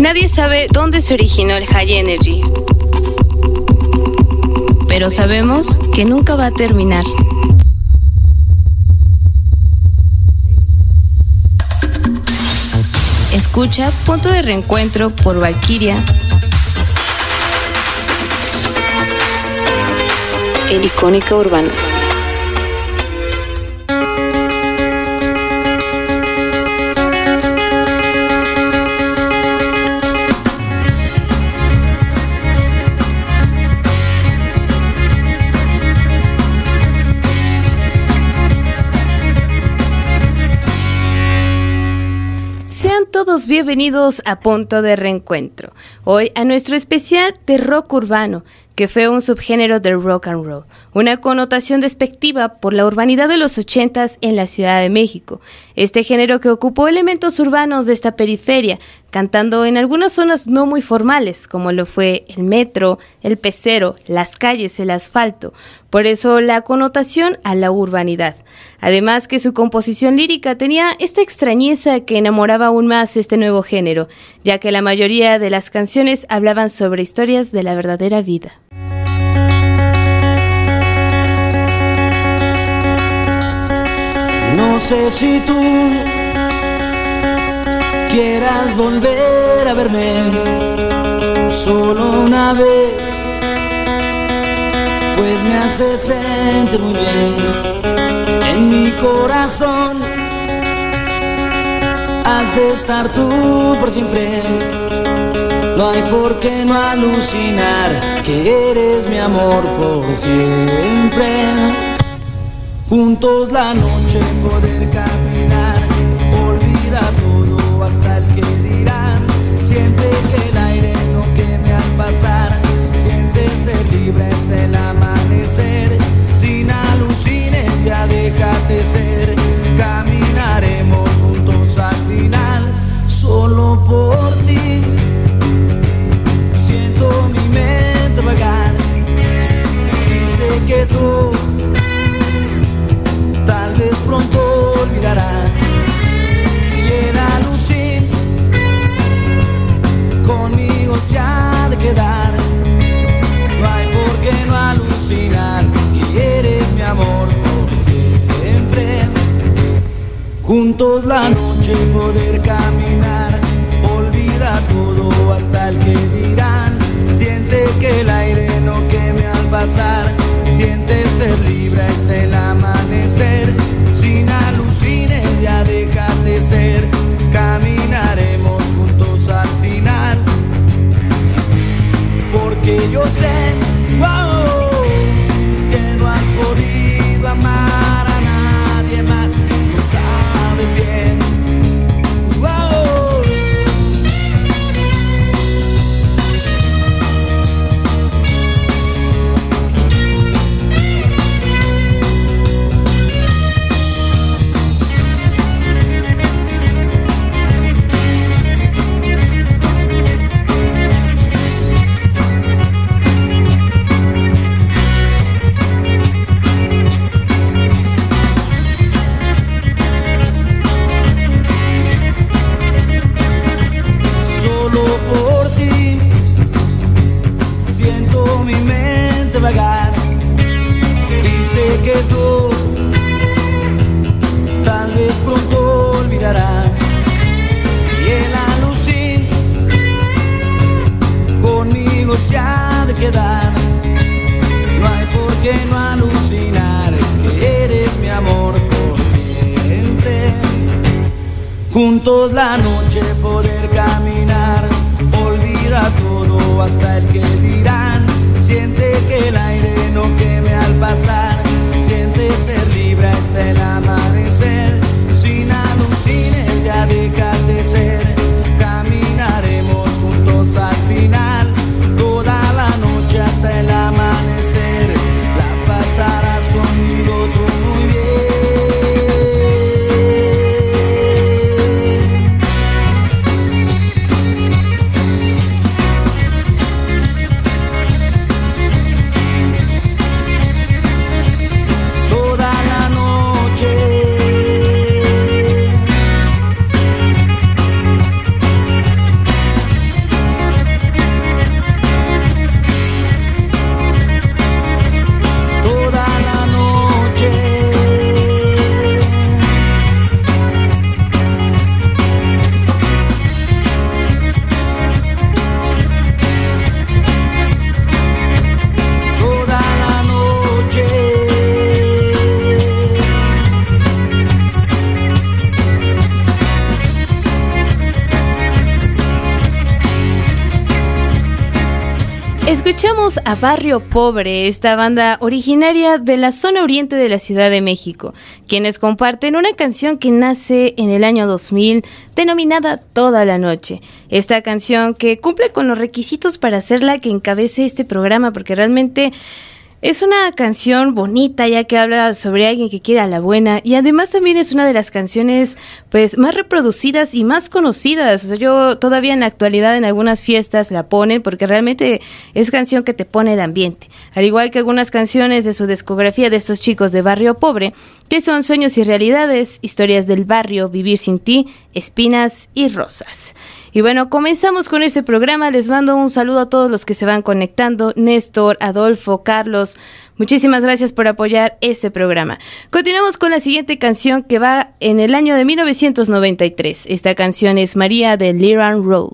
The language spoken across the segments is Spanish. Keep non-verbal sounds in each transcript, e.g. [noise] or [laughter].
Nadie sabe dónde se originó el High Energy. Pero sabemos que nunca va a terminar. Escucha Punto de Reencuentro por Valkyria. El icónica urbana. Todos bienvenidos a Punto de Reencuentro. Hoy a nuestro especial de rock urbano, que fue un subgénero del rock and roll, una connotación despectiva por la urbanidad de los ochentas en la Ciudad de México. Este género que ocupó elementos urbanos de esta periferia, cantando en algunas zonas no muy formales, como lo fue el metro, el pecero, las calles, el asfalto. Por eso la connotación a la urbanidad. Además que su composición lírica tenía esta extrañeza que enamoraba aún más este nuevo género, ya que la mayoría de las canciones hablaban sobre historias de la verdadera vida. No sé si tú quieras volver a verme solo una vez, pues me hace sentir muy bien en mi corazón. Has de estar tú por siempre. No hay por qué no alucinar que eres mi amor por siempre juntos la noche poder caminar, olvida todo hasta el que dirán, siente que el aire no queme al pasar, siente ser libre hasta el amanecer, sin alucines ya déjate ser, caminaremos juntos al final, solo por ti, a Barrio Pobre, esta banda originaria de la zona oriente de la Ciudad de México, quienes comparten una canción que nace en el año 2000 denominada Toda la Noche. Esta canción que cumple con los requisitos para hacerla que encabece este programa porque realmente es una canción bonita ya que habla sobre alguien que quiere a la buena y además también es una de las canciones pues más reproducidas y más conocidas. O sea, yo todavía en la actualidad en algunas fiestas la ponen porque realmente es canción que te pone de ambiente. Al igual que algunas canciones de su discografía de estos chicos de Barrio Pobre, que son Sueños y Realidades, Historias del Barrio, Vivir sin ti, Espinas y Rosas. Y bueno, comenzamos con este programa. Les mando un saludo a todos los que se van conectando. Néstor, Adolfo, Carlos. Muchísimas gracias por apoyar este programa. Continuamos con la siguiente canción que va en el año de 1993. Esta canción es María de Liran Roll.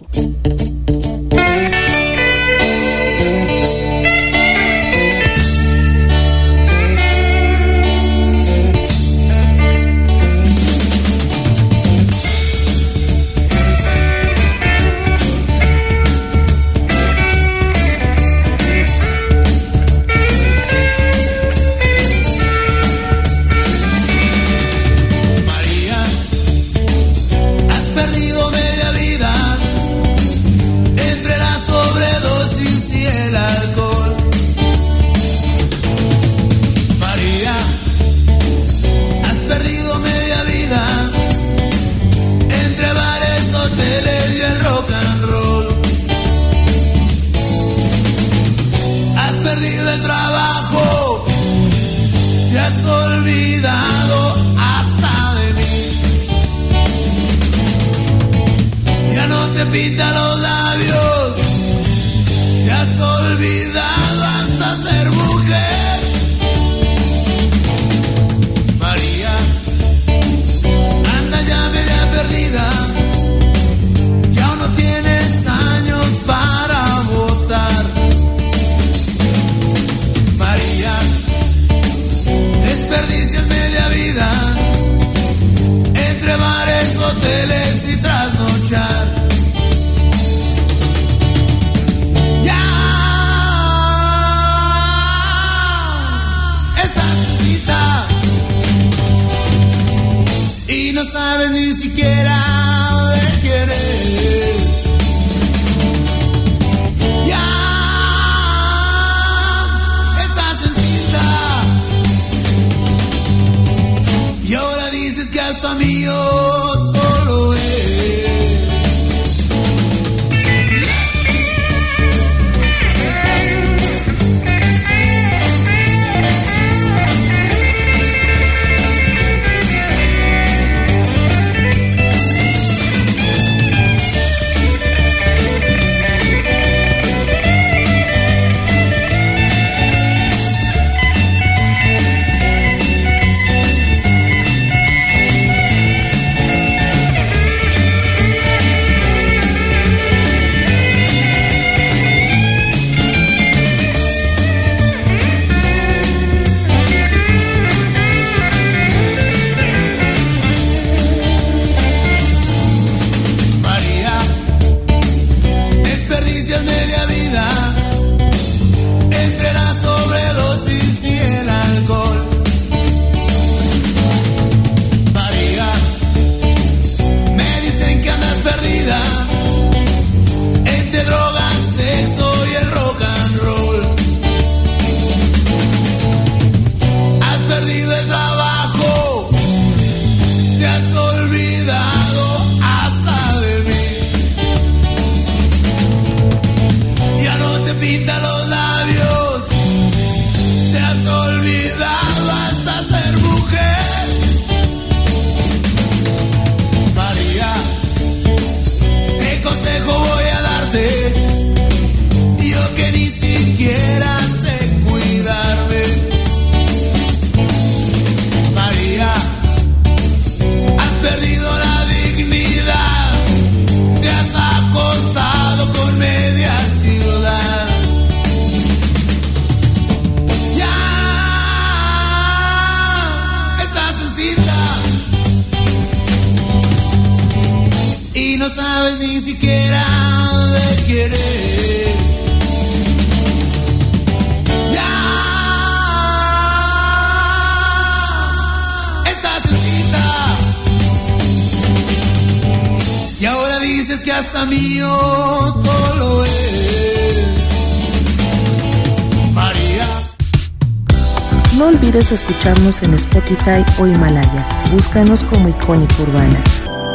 Escucharnos en Spotify o Himalaya. Búscanos como Icónica Urbana.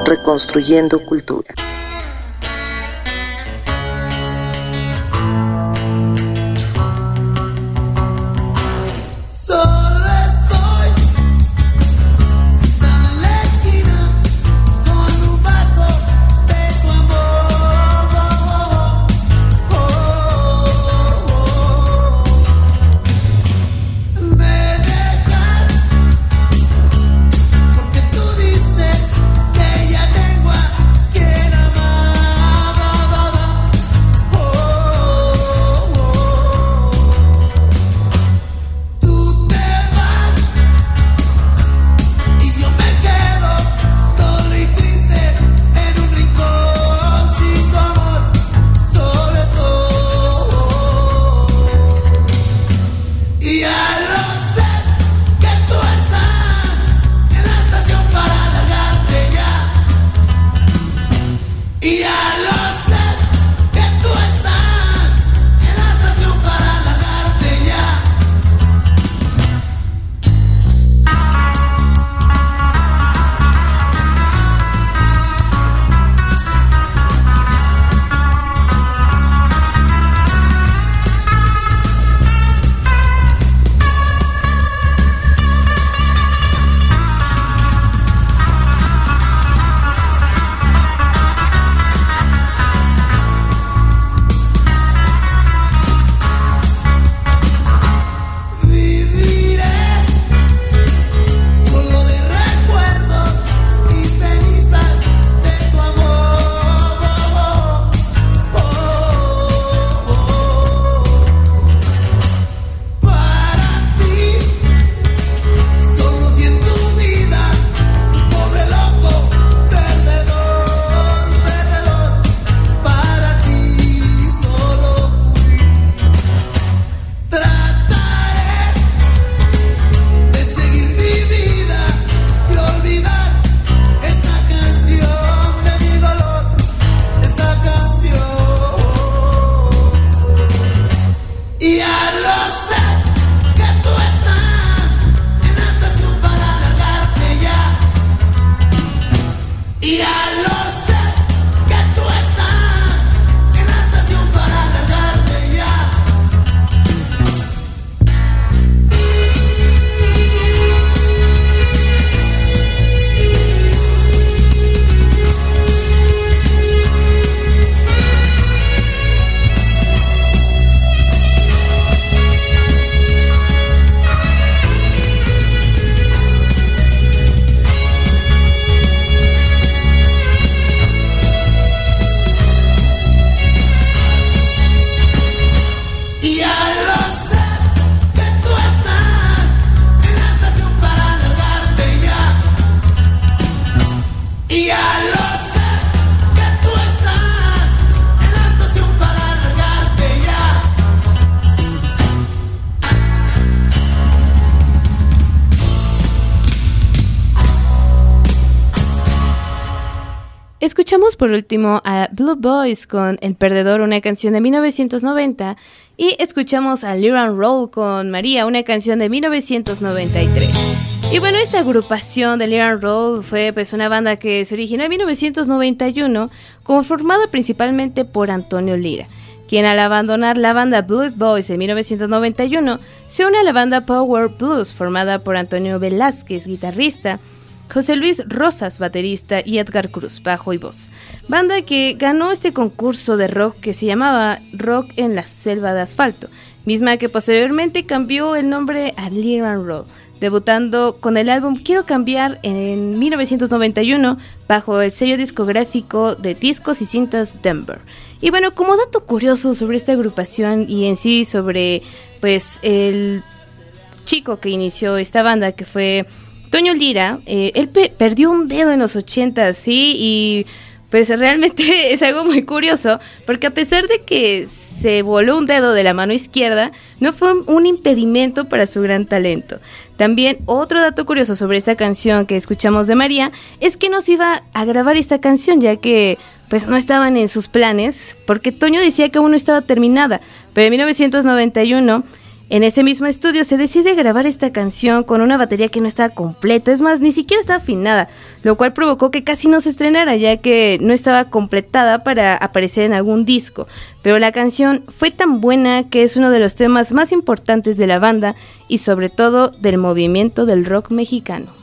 Reconstruyendo Cultura. Por último a Blue Boys con El Perdedor, una canción de 1990. Y escuchamos a Liran Roll con María, una canción de 1993. Y bueno, esta agrupación de Liran Roll fue pues una banda que se originó en 1991, conformada principalmente por Antonio Lira quien al abandonar la banda Blues Boys en 1991 se une a la banda Power Blues formada por Antonio Velázquez, guitarrista, José Luis Rosas, baterista, y Edgar Cruz, bajo y voz. Banda que ganó este concurso de rock que se llamaba Rock en la Selva de Asfalto, misma que posteriormente cambió el nombre a Liran Roll, debutando con el álbum Quiero Cambiar en 1991 bajo el sello discográfico de discos y cintas Denver. Y bueno, como dato curioso sobre esta agrupación y en sí sobre pues el chico que inició esta banda que fue Toño Lira, eh, él perdió un dedo en los 80, sí, y pues realmente [laughs] es algo muy curioso, porque a pesar de que se voló un dedo de la mano izquierda, no fue un impedimento para su gran talento. También otro dato curioso sobre esta canción que escuchamos de María es que nos iba a grabar esta canción, ya que pues no estaban en sus planes, porque Toño decía que aún no estaba terminada, pero en 1991 en ese mismo estudio se decide grabar esta canción con una batería que no estaba completa, es más, ni siquiera estaba afinada, lo cual provocó que casi no se estrenara ya que no estaba completada para aparecer en algún disco. Pero la canción fue tan buena que es uno de los temas más importantes de la banda y sobre todo del movimiento del rock mexicano.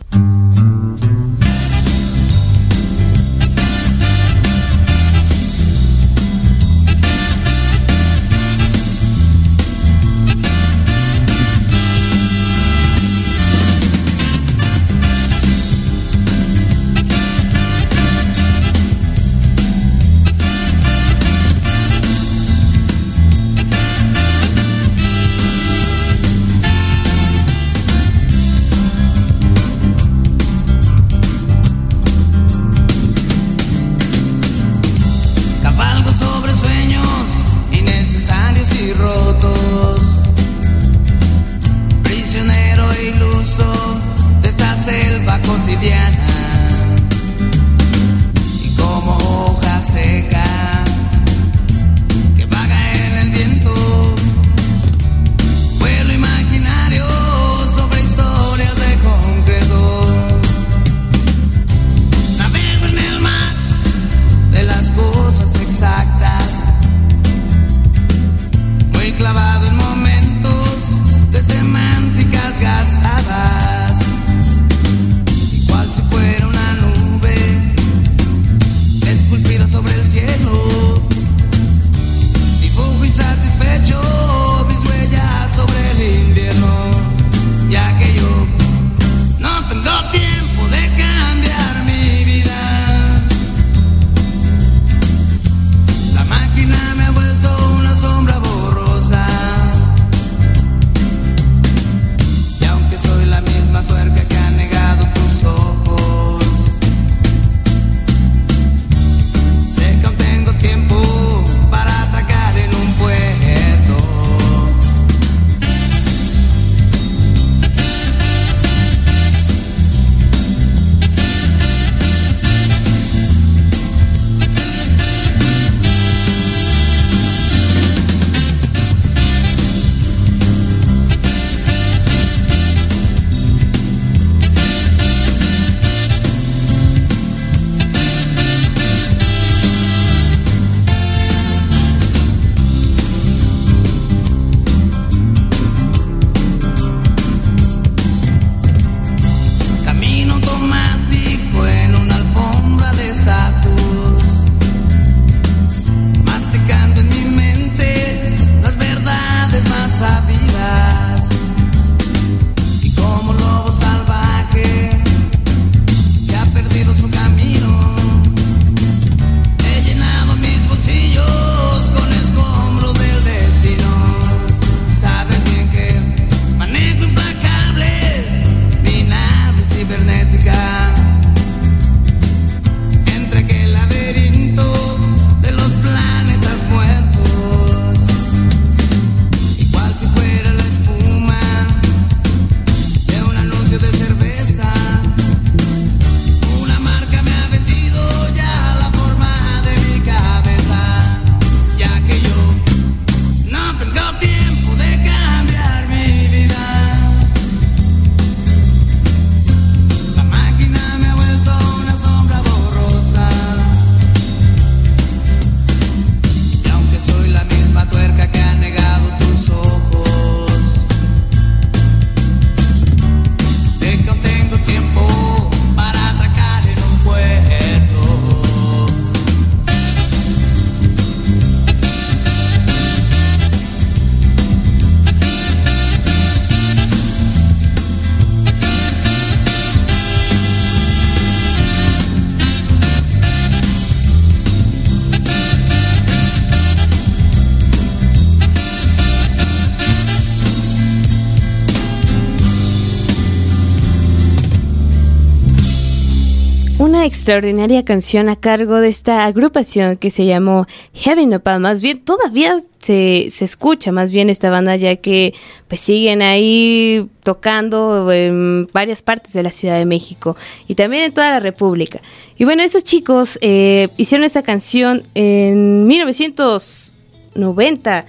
Extraordinaria canción a cargo de esta agrupación que se llamó Heavy Nopal. Más bien, todavía se, se, escucha más bien esta banda ya que pues siguen ahí tocando en varias partes de la Ciudad de México y también en toda la República. Y bueno, estos chicos eh, hicieron esta canción en 1990.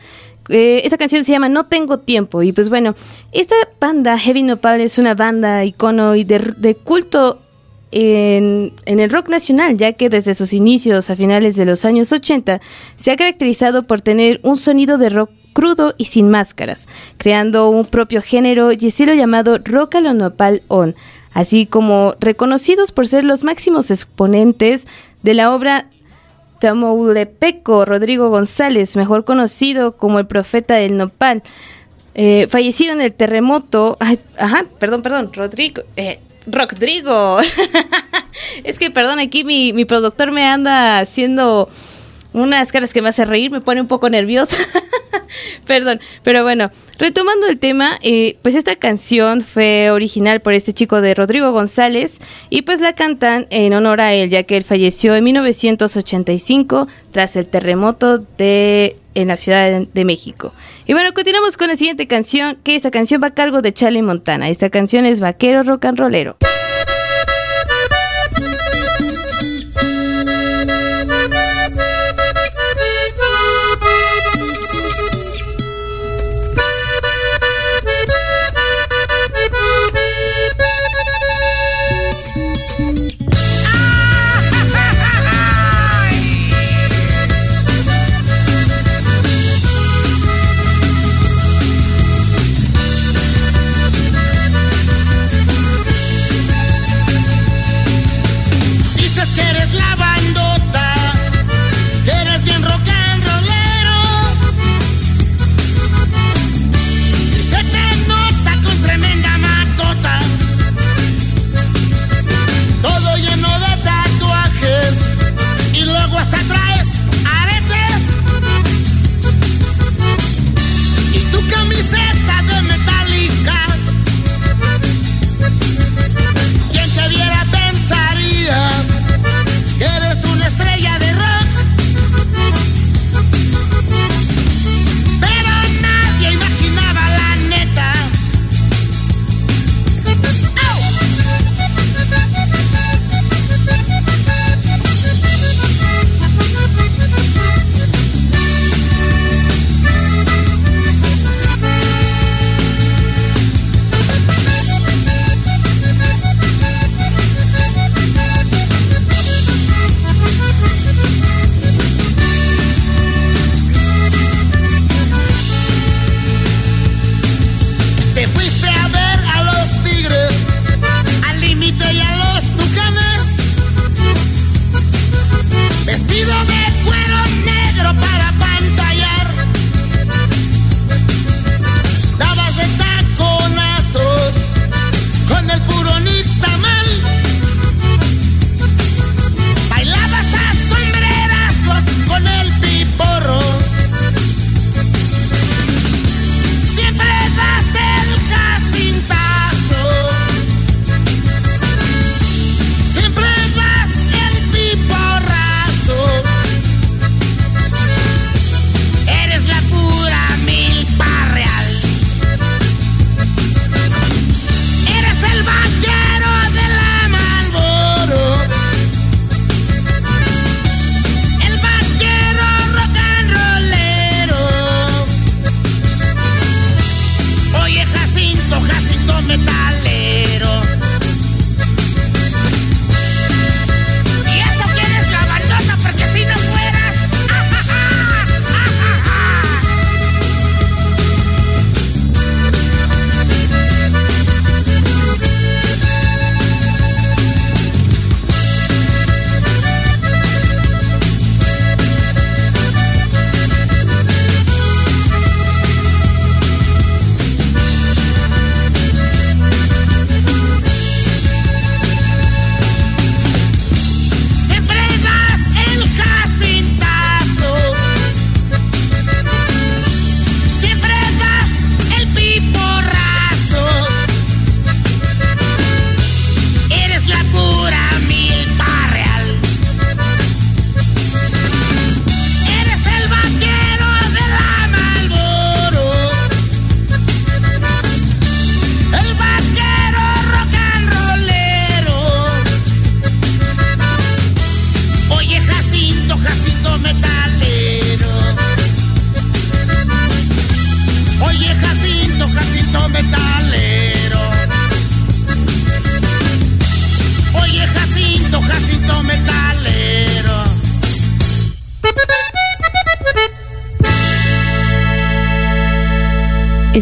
Eh, esta canción se llama No Tengo Tiempo. Y pues bueno, esta banda, Heavy Nopal, es una banda icono y de, de culto en, el rock nacional, ya que desde sus inicios a finales de los años 80 se ha caracterizado por tener un sonido de rock crudo y sin máscaras, creando un propio género y estilo llamado rock nopal on, así como reconocidos por ser los máximos exponentes de la obra Tamaulipeco Rodrigo González, mejor conocido como el profeta del nopal, eh, fallecido en el terremoto, ajá, perdón, perdón, Rodrigo, eh, Rodrigo. [laughs] es que, perdón, aquí mi, mi productor me anda haciendo unas caras que me hace reír, me pone un poco nerviosa. [laughs] Perdón, pero bueno, retomando el tema, eh, pues esta canción fue original por este chico de Rodrigo González y pues la cantan en honor a él, ya que él falleció en 1985 tras el terremoto de en la Ciudad de México. Y bueno, continuamos con la siguiente canción, que esta canción va a cargo de Charlie Montana. Esta canción es Vaquero Rock and Rollero.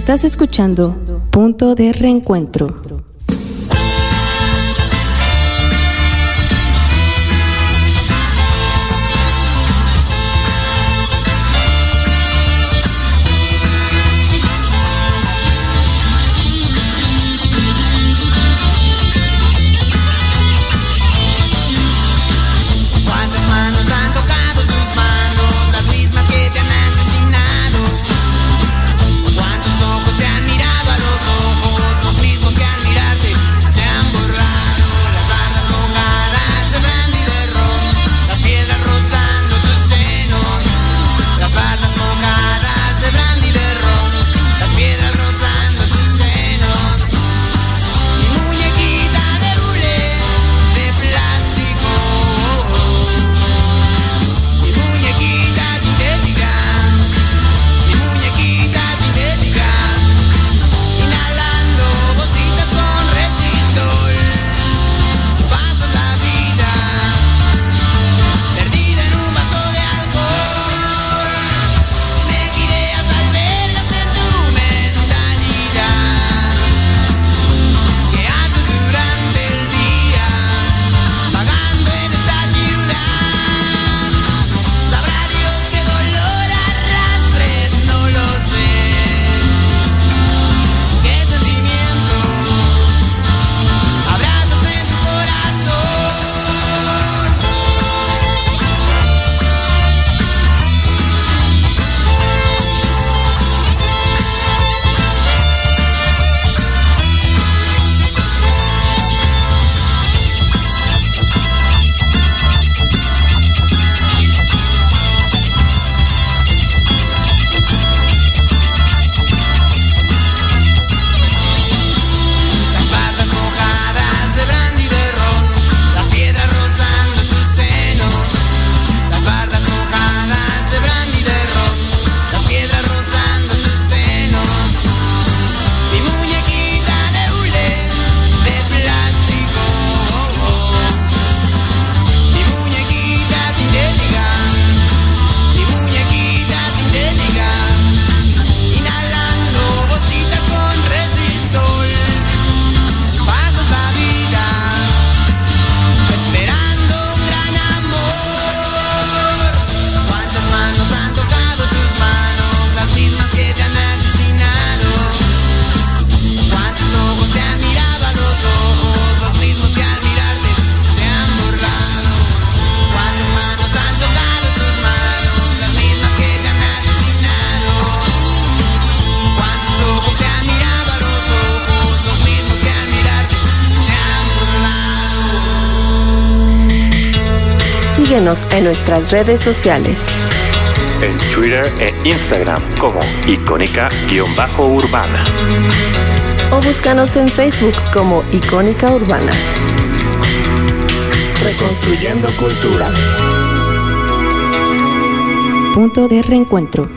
Estás escuchando Punto de Reencuentro. Nuestras redes sociales. En Twitter e Instagram como icónica-urbana. O búscanos en Facebook como Icónica Urbana. Reconstruyendo cultura. Punto de reencuentro.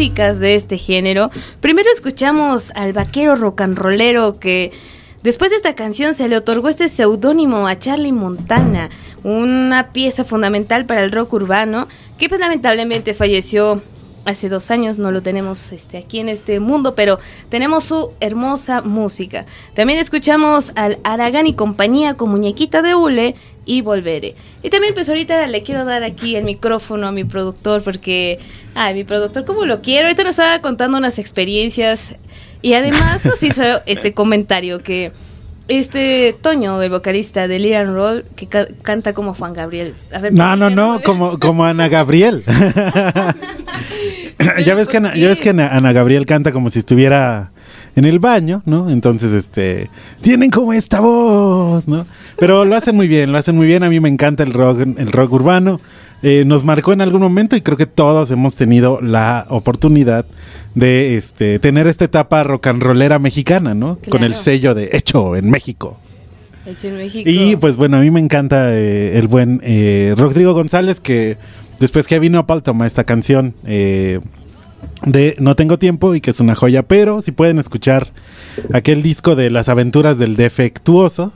De este género. Primero escuchamos al vaquero rock and rollero que después de esta canción se le otorgó este seudónimo a Charlie Montana, una pieza fundamental para el rock urbano que pues, lamentablemente falleció hace dos años, no lo tenemos este, aquí en este mundo, pero tenemos su hermosa música. También escuchamos al Aragán y compañía con Muñequita de Hule y Volveré. Y también pues ahorita le quiero dar aquí el micrófono a mi productor porque, ay, mi productor, ¿cómo lo quiero? Ahorita nos estaba contando unas experiencias y además nos hizo [laughs] este comentario que este Toño, el vocalista de Liran Roll, que canta como Juan Gabriel. no, no, no, [laughs] como, como Ana Gabriel. [laughs] ya ves que Ana, ya ves que Ana, Gabriel canta como si estuviera en el baño, ¿no? Entonces, este, tienen como esta voz, ¿no? Pero lo hacen muy bien, lo hacen muy bien. A mí me encanta el rock, el rock urbano. Eh, nos marcó en algún momento y creo que todos hemos tenido la oportunidad de este, tener esta etapa rock and rollera mexicana, ¿no? Con el sello de Hecho en México. Hecho en México. Y pues bueno, a mí me encanta eh, el buen eh, Rodrigo González que después que vino a Pal toma esta canción de No tengo tiempo y que es una joya, pero si pueden escuchar aquel disco de las aventuras del defectuoso,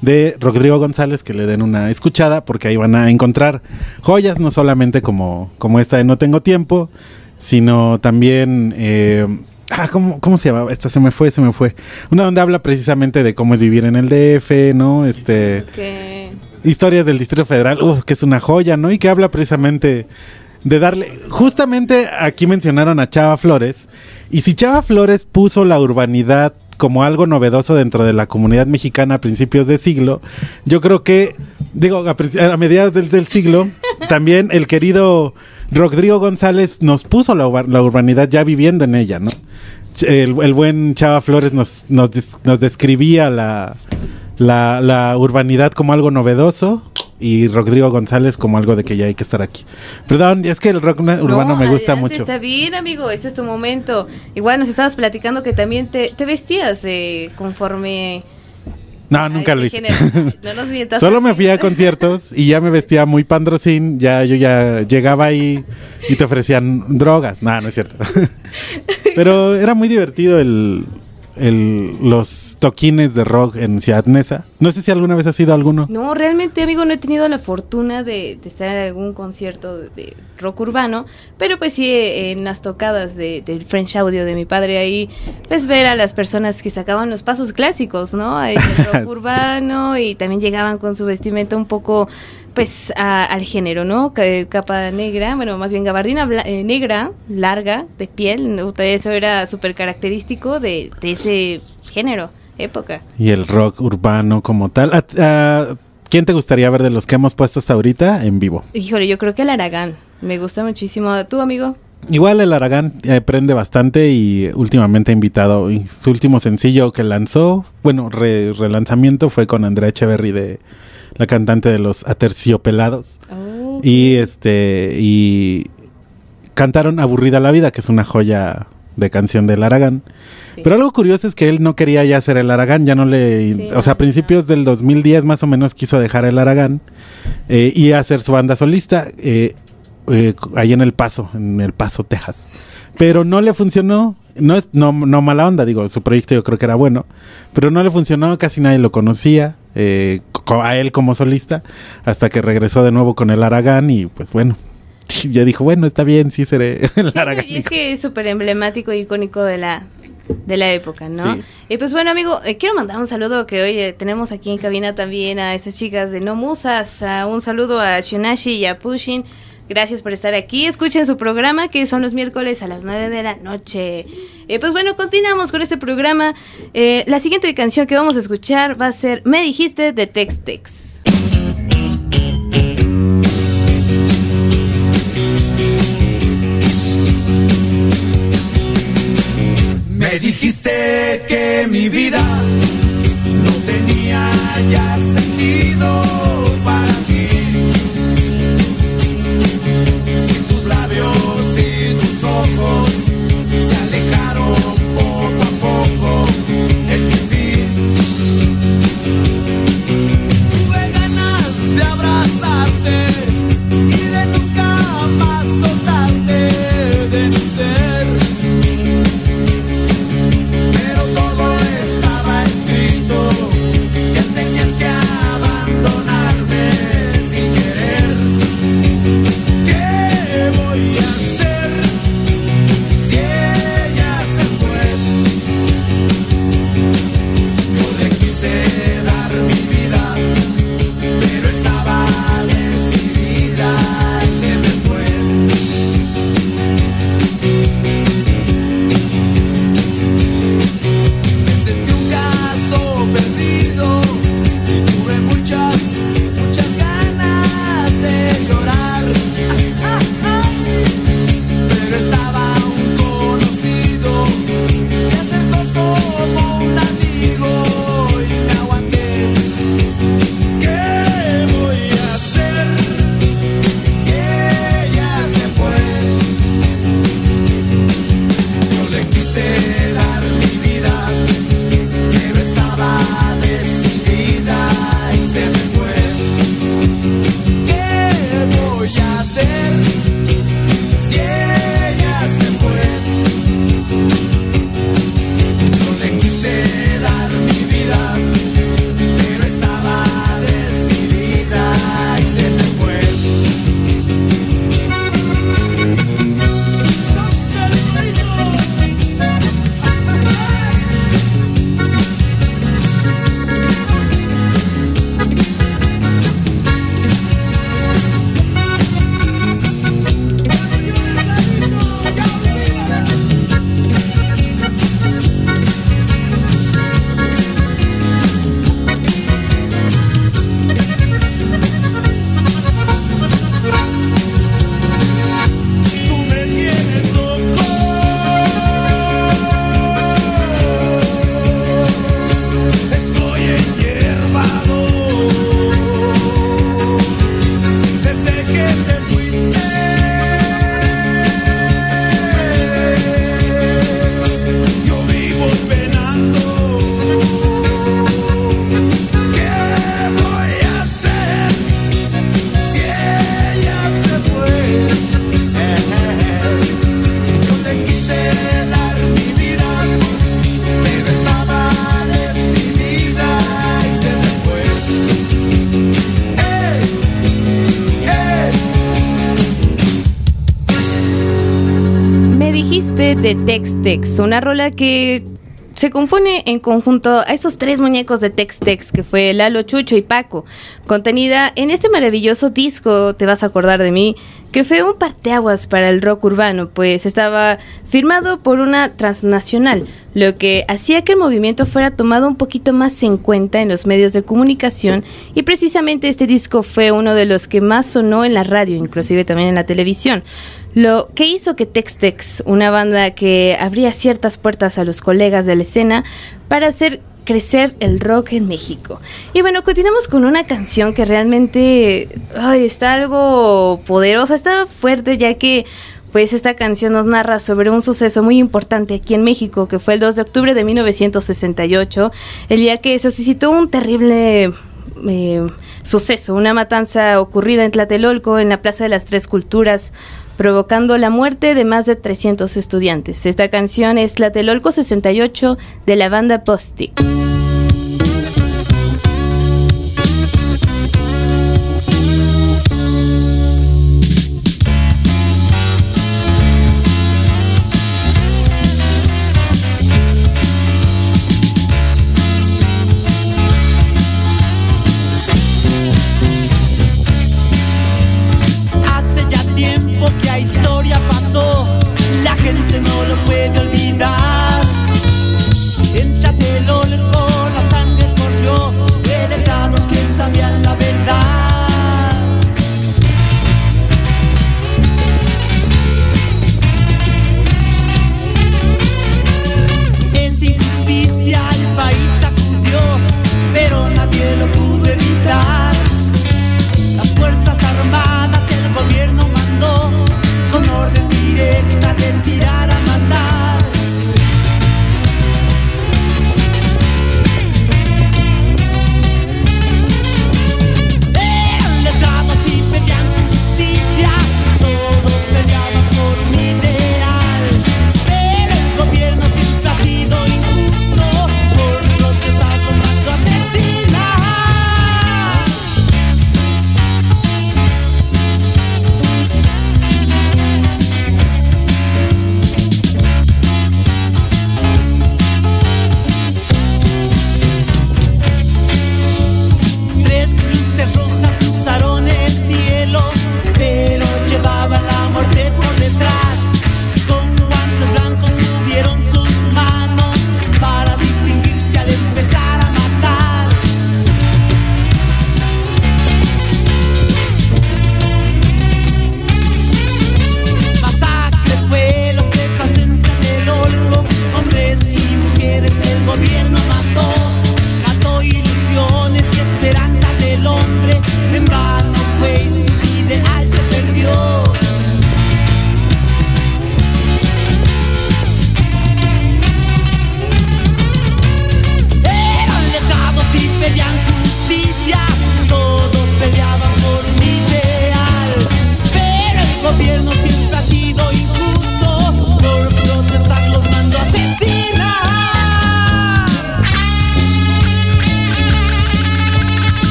de Rodrigo González que le den una escuchada porque ahí van a encontrar joyas no solamente como, como esta de No tengo tiempo, sino también... Eh, ah, ¿cómo, ¿cómo, se llamaba? Esta se me fue, se me fue. Una donde habla precisamente de cómo es vivir en el DF, ¿no? Este... Historias del Distrito Federal, uf, que es una joya, ¿no? Y que habla precisamente de darle. Justamente aquí mencionaron a Chava Flores. Y si Chava Flores puso la urbanidad como algo novedoso dentro de la comunidad mexicana a principios de siglo. Yo creo que, digo, a, mediados del, siglo, [laughs] también el querido Rodrigo González nos puso la, urbanidad ya viviendo en ella, ¿no? El, buen Chava Flores nos, nos, nos describía la, la, la urbanidad como algo novedoso y Rodrigo González como algo de que ya hay que estar aquí. Perdón, es que el rock urbano me gusta mucho. Está bien, amigo, este es tu momento. Igual nos estabas platicando que también te, vestías eh, conforme... No, nunca lo hice. No nos [laughs] Solo me fui a conciertos y ya me vestía muy pandrocín, ya yo ya llegaba ahí y te ofrecían drogas. No, no es cierto. [laughs] Pero era muy divertido el, el, los toquines de rock en Ciudad Neza. No sé si alguna vez ha sido alguno. No, realmente, amigo, no he tenido la fortuna de, estar en algún concierto de, rock urbano, pero pues sí en las tocadas del French Audio de mi padre ahí, pues ver a las personas que sacaban los pasos clásicos, ¿no? El [laughs] rock urbano y también llegaban con su vestimenta un poco pues al género, ¿no? Capa negra, bueno, más bien gabardina eh, negra, larga, de piel, eso era súper característico de, ese género, época. Y el rock urbano como tal. ¿Quién te gustaría ver de los que hemos puesto hasta ahorita en vivo? Híjole, yo creo que el Aragán, me gusta muchísimo. ¿Tú, amigo? Igual el Aragán eh, bastante y últimamente ha invitado, su último sencillo que lanzó, bueno, relanzamiento fue con Andrea Echeverry de la cantante de los Aterciopelados. Oh, y este y cantaron Aburrida la vida, que es una joya de canción del Aragán. Pero algo curioso es que él no quería ya hacer el Aragán, ya no le... o sea, a principios del 2010 más o menos quiso dejar el Aragán eh, y hacer su banda solista eh, eh, ahí en El Paso, en El Paso, Texas. Pero no le funcionó, no es no, no mala onda, digo, su proyecto yo creo que era bueno, pero no le funcionó, casi nadie lo conocía eh, a él como solista, hasta que regresó de nuevo con el Aragán y pues bueno, [laughs] ya dijo, bueno, está bien, sí seré [laughs] el Aragán. Y es que es súper emblemático y icónico de la, de la época, ¿no? Y pues bueno, amigo, eh, quiero mandar un saludo que hoy tenemos aquí en cabina también a esas chicas de No Musas, un saludo a Shunashi y a Pushin. Gracias por estar aquí. Escuchen su programa que son los miércoles a las 9 de la noche. Eh, pues bueno, continuamos con este programa. Eh, la siguiente canción que vamos a escuchar va a ser Me dijiste de Tex Tex. Me dijiste que mi vida no tenía ya sentido de Tex Tex, una rola que se compone en conjunto a esos tres muñecos de Tex Tex que fue Lalo, Chucho y Paco, contenida en este maravilloso disco, te vas a acordar de mí, que fue un parteaguas para el rock urbano, pues estaba firmado por una transnacional, lo que hacía que el movimiento fuera tomado un poquito más en cuenta en los medios de comunicación y precisamente este disco fue uno de los que más sonó en la radio, inclusive también en la televisión. Lo que hizo que Tex Tex, una banda que abría ciertas puertas a los colegas de la escena para hacer crecer el rock en México. Y bueno, continuamos con una canción que realmente está algo poderosa, está fuerte ya que pues esta canción nos narra sobre un suceso muy importante aquí en México, que fue el 2 de octubre de 1968, el día que se suscitó un terrible eh, suceso, una matanza ocurrida en Tlatelolco, en la Plaza de las Tres Culturas, provocando la muerte de más de 300 estudiantes. Esta canción es La Telolco 68 de la banda Postic.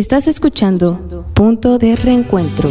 Estás escuchando Punto de Reencuentro.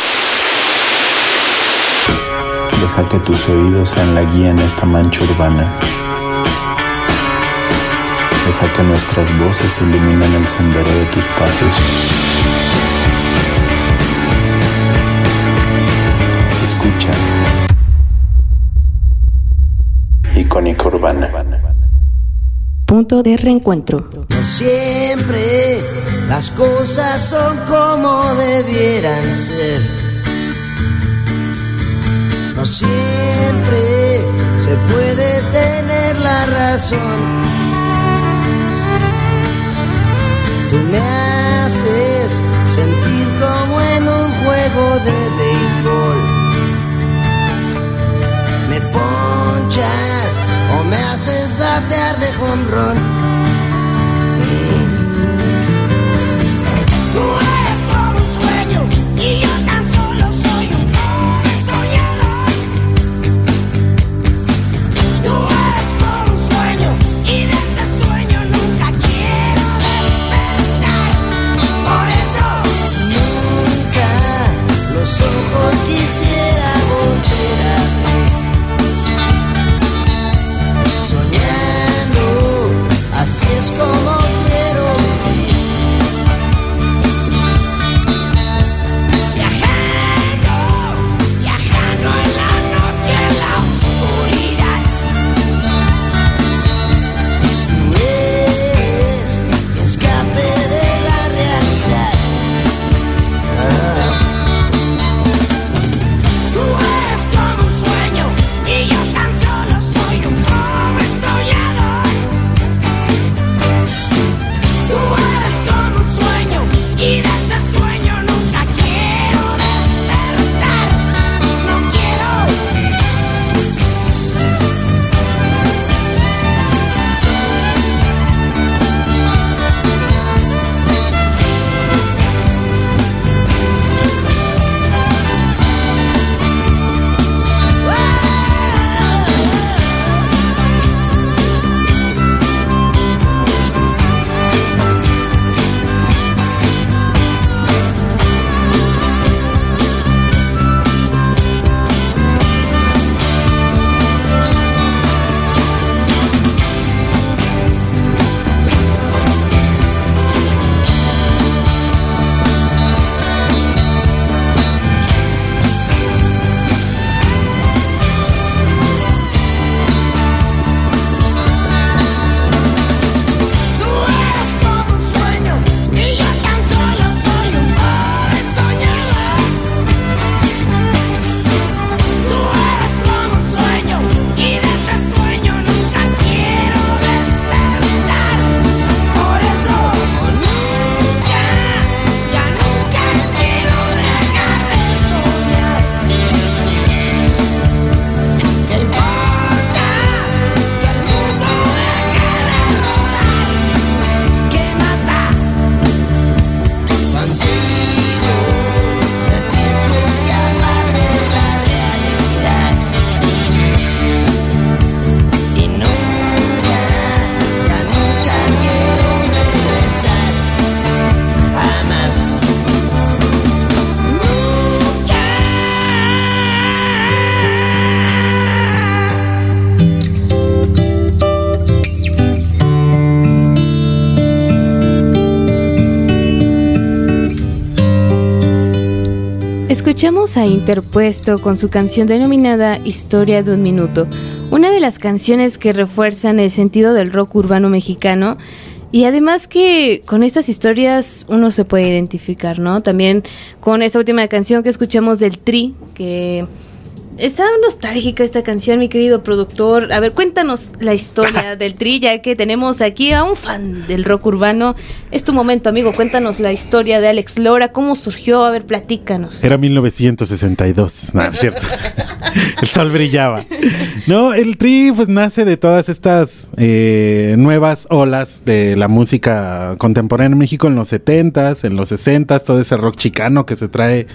Deja que tus oídos sean la guía en esta mancha urbana. Deja que nuestras voces iluminen el sendero de tus pasos. Escucha. Icónica Urbana. Punto de reencuentro. No siempre las cosas son como debieran ser. No siempre se puede tener la razón. Tú me haces sentir como en un juego de béisbol. Me ponchas o me haces batear de jonrón. Escuchamos a Interpuesto con su canción denominada Historia de un Minuto, una de las canciones que refuerzan el sentido del rock urbano mexicano y además que con estas historias uno se puede identificar, ¿no? También con esta última canción que escuchamos del Tri, que Está nostálgica esta canción, mi querido productor. A ver, cuéntanos la historia [laughs] del Tri, ya que tenemos aquí a un fan del rock urbano. Es tu momento, amigo. Cuéntanos la historia de Alex Lora, cómo surgió. A ver, platícanos. Era 1962, no, es cierto. el sol brillaba. No, el Tri pues nace de todas estas eh, nuevas olas de la música contemporánea en México en los 70s, en los 60s, todo ese rock chicano que se trae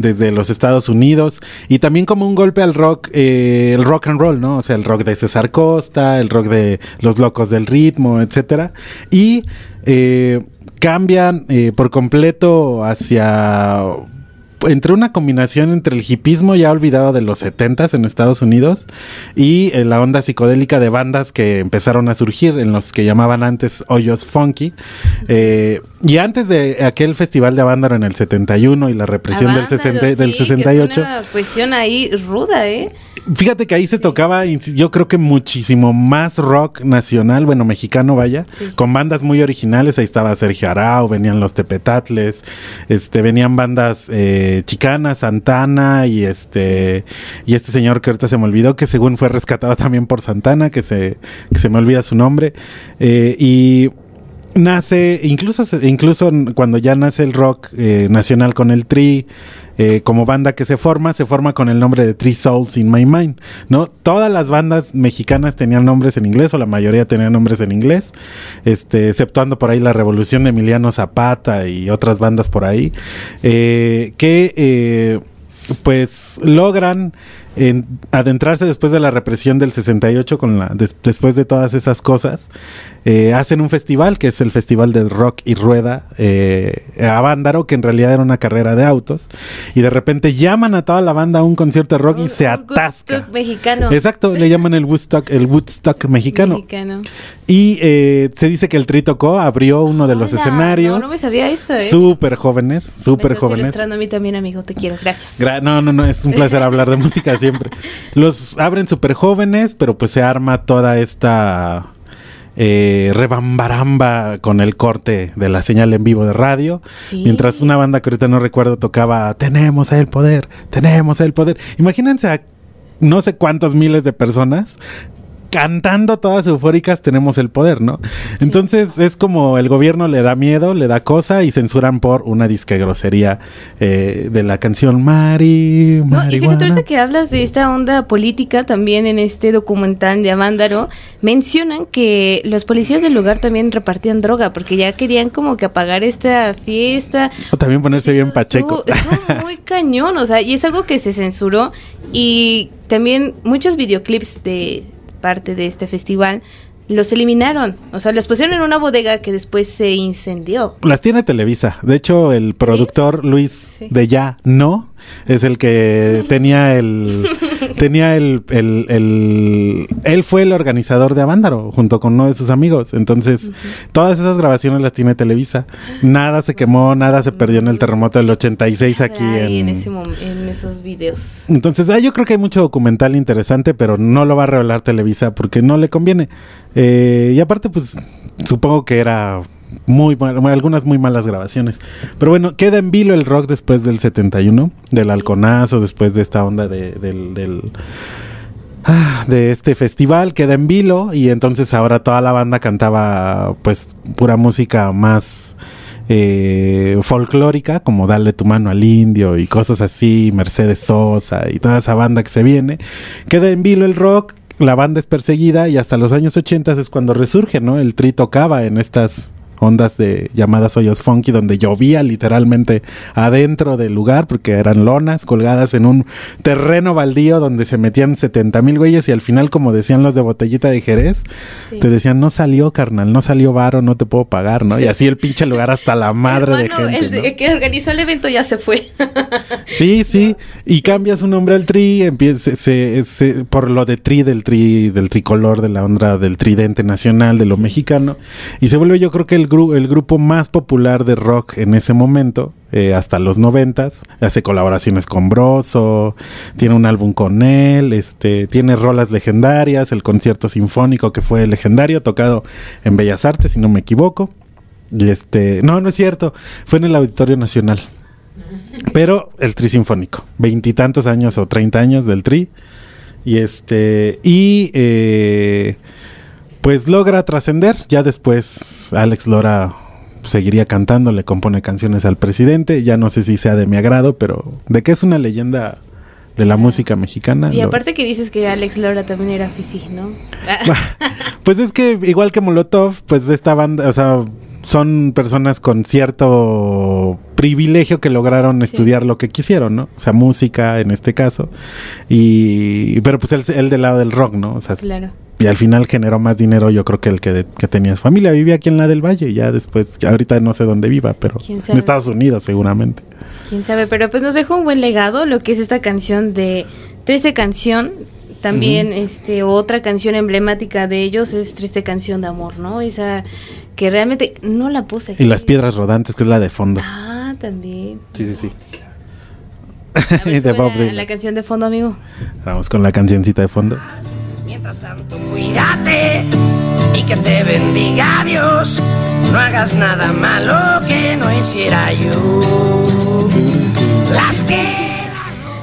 desde los Estados Unidos y también como un golpe al rock, eh, el rock and roll, ¿no? O sea, el rock de César Costa, el rock de Los Locos del Ritmo, etcétera. Y eh, cambian eh, por completo hacia entre una combinación entre el hipismo ya olvidado de los 70s en Estados Unidos y eh, la onda psicodélica de bandas que empezaron a surgir en los que llamaban antes hoyos funky. Eh, y antes de aquel festival de Avándaro en el 71 y la represión del, 60, del 68. una cuestión ahí ruda, ¿eh? Fíjate que ahí se tocaba, yo creo que muchísimo más rock nacional, bueno, mexicano, vaya, con bandas muy originales. Ahí estaba Sergio Arau, venían los Tepetatles, este, venían bandas eh, chicanas, Santana y este, y este señor que ahorita se me olvidó, que según fue rescatado también por Santana, que se, que se me olvida su nombre. Eh, y nace, incluso, incluso cuando ya nace el rock eh, nacional con el Tri, eh, como banda que se forma, se forma con el nombre de Three Souls in My Mind, ¿no? Todas las bandas mexicanas tenían nombres en inglés, o la mayoría tenían nombres en inglés, este, exceptuando por ahí la Revolución de Emiliano Zapata y otras bandas por ahí, eh, que pues logran adentrarse después de la represión del 68 con la después de todas esas cosas eh, hacen un festival que es el festival de rock y rueda eh, a Vándaro que en realidad era una carrera de autos y de repente llaman a toda la banda a un concierto de rock y se atasca Woodstock mexicano exacto le llaman el Woodstock el Woodstock mexicano, mexicano. y eh, se dice que el Tri tocó abrió uno de los Hola, escenarios no, no me sabía eso ¿eh? súper jóvenes súper jóvenes ilustrando a mí también amigo te quiero gracias Gra- no, no, no, es un placer hablar de [laughs] música siempre. Los abren súper jóvenes, pero pues se arma toda esta eh, rebambaramba con el corte de la señal en vivo de radio. Sí. Mientras una banda que ahorita no recuerdo tocaba Tenemos el poder, tenemos el poder. Imagínense a no sé cuántos miles de personas cantando todas eufóricas tenemos el poder, ¿no? Entonces es como el gobierno le da miedo, le da cosa y censuran por una disque grosería eh, de la canción Mari. No, y fíjate marihuana". ahorita que hablas de esta onda política también en este documental de Avándaro, mencionan que los policías del lugar también repartían droga porque ya querían como que apagar esta fiesta. O también ponerse bien pachecos. Estuvo muy [laughs] cañón, o sea, y es algo que se censuró y también muchos videoclips de parte de este festival los eliminaron, o sea, los pusieron en una bodega que después se incendió. Las tiene Televisa. De hecho, el productor Luis Sí. de Ya No es el que tenía el [laughs] tenía el, el, el- él fue el organizador de Avándaro junto con uno de sus amigos. Entonces, todas esas grabaciones las tiene Televisa. Nada se quemó, nada se perdió en el terremoto del 86 aquí Ay, en, en, ese en esos videos. Entonces, ah, yo creo que hay mucho documental interesante, pero no lo va a revelar Televisa porque no le conviene. Eh, y aparte, pues, supongo que era muy mal- algunas muy malas grabaciones. Pero bueno, queda en vilo el rock después del 71, del halconazo, después de esta onda de- del, del- ah, de este festival, queda en vilo y entonces ahora toda la banda cantaba pues pura música más eh, folclórica, como Dale tu mano al indio y cosas así, Mercedes Sosa y toda esa banda que se viene. Queda en vilo el rock, la banda es perseguida y hasta los años 80 es cuando resurge, ¿no? El tri tocaba en estas ondas de llamadas hoyos funky donde llovía literalmente adentro del lugar porque eran lonas colgadas en un terreno baldío donde se metían 70 mil güeyes y al final como decían los de botellita de Jerez Sí. te decían no salió carnal no salió varo no te puedo pagar no y así el pinche lugar hasta la [laughs] madre de gente el, ¿no? el que organizó el evento ya se fue. [laughs] Sí, sí, y cambia su nombre al tri, empieza, se- se- por lo de tri del tri, del tricolor, de la onda del tridente nacional, de lo mexicano, y se vuelve yo creo que el el grupo más popular de rock en ese momento, eh, hasta los noventas. Hace colaboraciones con Broso, tiene un álbum con él, este, tiene rolas legendarias, el concierto sinfónico que fue legendario, tocado en Bellas Artes, si no me equivoco. Y este, no, no es cierto, fue en el Auditorio Nacional. Pero el Tri Sinfónico, veintitantos años o treinta años del Tri. Y este, y eh, pues logra trascender. Ya después Alex Lora seguiría cantando, le compone canciones al presidente. Ya no sé si sea de mi agrado, pero de que es una leyenda de la música mexicana. Y aparte que dices que Alex Lora también era fifi, ¿no? [laughs] Pues es que igual que Molotov, pues esta banda, o sea, son personas con cierto privilegio que lograron estudiar lo que quisieron, ¿no? O sea, música en este caso. Y pero pues él, él del lado del rock, ¿no? O sea, claro. y al final generó más dinero yo creo que el que, que tenía su familia. Vivía aquí en la del Valle y ya después, ahorita no sé dónde viva, pero ¿Quién en? Estados Unidos seguramente. Quién sabe, pero pues nos dejó un buen legado lo que es esta canción de Triste Canción. También este otra canción emblemática de ellos es Triste Canción de Amor, ¿no? Esa que realmente no la puse. Y las piedras rodantes, que es la de fondo. Ah, también. Sí, sí, sí. A ver, [laughs] de Bob la, la canción de fondo, amigo. Vamos con la cancioncita de fondo. Mientras tanto, cuídate y que te bendiga Dios. No hagas nada malo que no hiciera yo. Las piedras.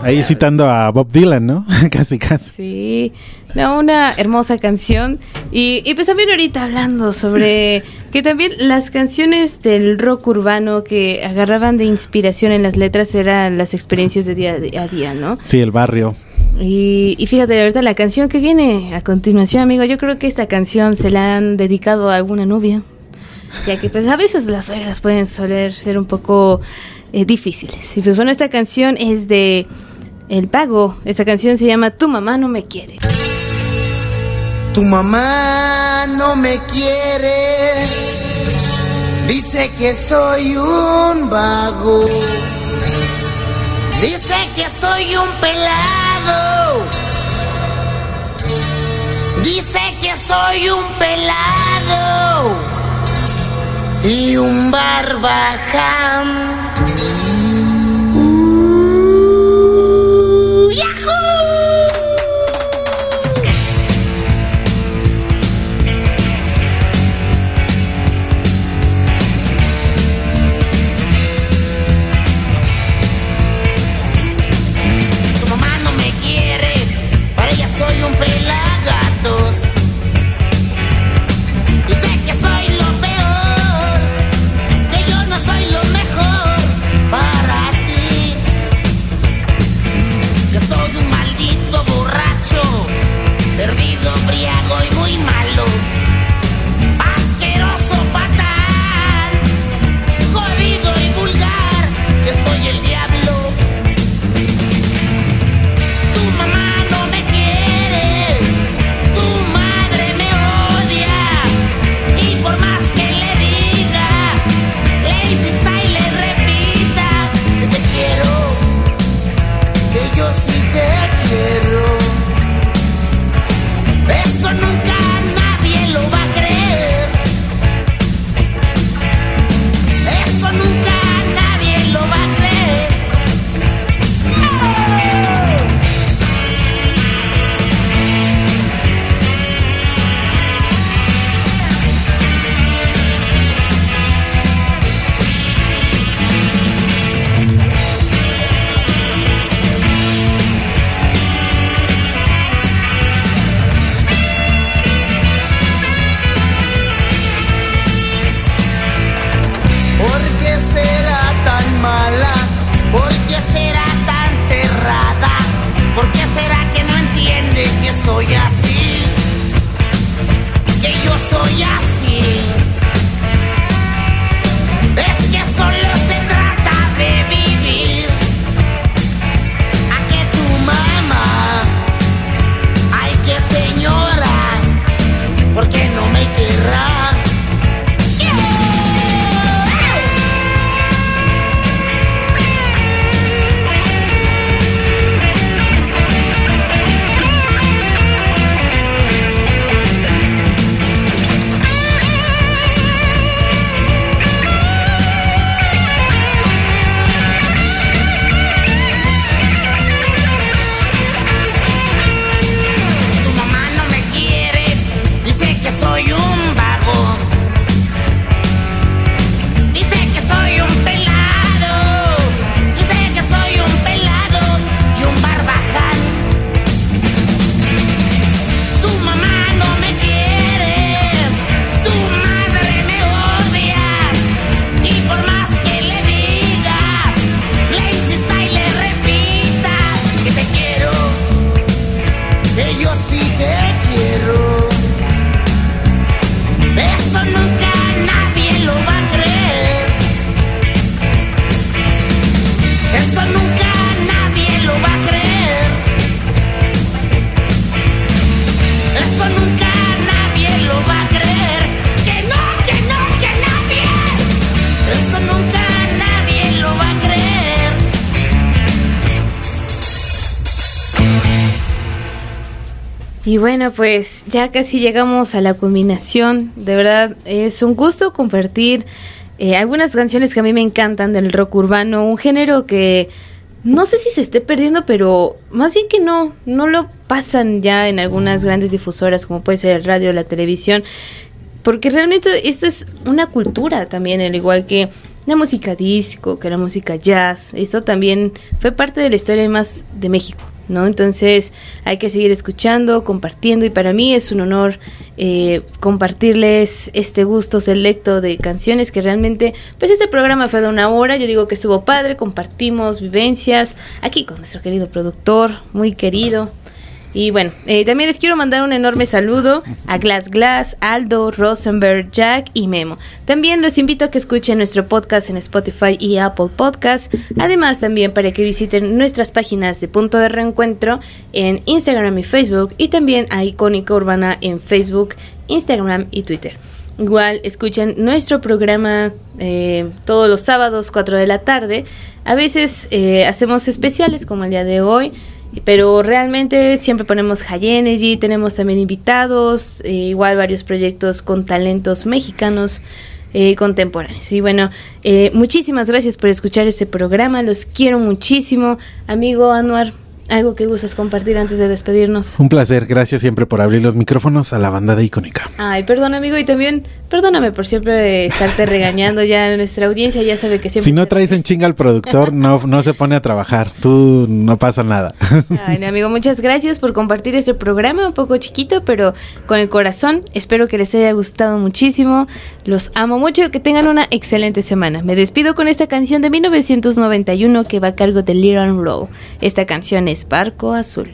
Ahí citando a Bob Dylan, ¿no? [laughs] casi, casi. Sí, no, una hermosa canción. Y, y pues también ahorita hablando sobre [laughs] que también las canciones del rock urbano que agarraban de inspiración en las letras eran las experiencias de día a día, ¿no? Sí, el barrio. Y, y fíjate, ahorita la canción que viene a continuación, amigo, yo creo que esta canción se la han dedicado a alguna novia. Ya que pues a veces las suegras pueden soler ser un poco eh, difíciles. Y pues bueno, esta canción es de El Pago. Esta canción se llama Tu mamá no me quiere. Tu mamá no me quiere, dice que soy un vago, dice que soy un pelado, dice que soy un pelado y un barbaján. Y bueno, pues ya casi llegamos a la culminación. De verdad, es un gusto compartir eh, algunas canciones que a mí me encantan del rock urbano, un género que no sé si se esté perdiendo, pero más bien que no, no lo pasan ya en algunas grandes difusoras como puede ser el radio la televisión, porque realmente esto es una cultura también, al igual que la música disco, que la música jazz, esto también fue parte de la historia más de México. ¿No? Entonces hay que seguir escuchando, compartiendo y para mí es un honor eh, compartirles este gusto selecto de canciones que realmente, pues este programa fue de una hora, yo digo que estuvo padre, compartimos vivencias aquí con nuestro querido productor, muy querido. Y bueno, eh, también les quiero mandar un enorme saludo a Glass Glass, Aldo, Rosenberg, Jack y Memo. También los invito a que escuchen nuestro podcast en Spotify y Apple Podcast. Además, también para que visiten nuestras páginas de punto de reencuentro en Instagram y Facebook y también a Icónica Urbana en Facebook, Instagram y Twitter. Igual escuchen nuestro programa eh, todos los sábados 4 de la tarde. A veces eh, hacemos especiales como el día de hoy. Pero realmente siempre ponemos High Energy, tenemos también invitados, eh, igual varios proyectos con talentos mexicanos eh, contemporáneos. Y bueno, eh, muchísimas gracias por escuchar este programa, los quiero muchísimo. Amigo Anuar, algo que gustas compartir antes de despedirnos. Un placer, gracias siempre por abrir los micrófonos a la banda de Icónica. Ay, perdón amigo, y también perdóname por siempre estarte regañando ya nuestra audiencia, ya sabe que siempre... Si no traes en chinga al productor, no, no se pone a trabajar, tú no pasa nada. Ay, no, amigo, muchas gracias por compartir este programa, un poco chiquito, pero con el corazón. Espero que les haya gustado muchísimo, los amo mucho y que tengan una excelente semana. Me despido con esta canción de 1991 que va a cargo de Little Roll. Esta canción es Barco Azul.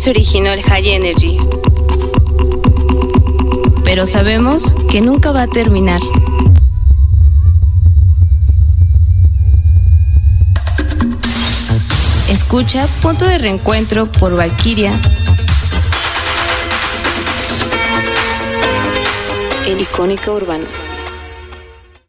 se originó el High Energy. Pero sabemos que nunca va a terminar. Escucha Punto de Reencuentro por Valkyria. El icónica urbana.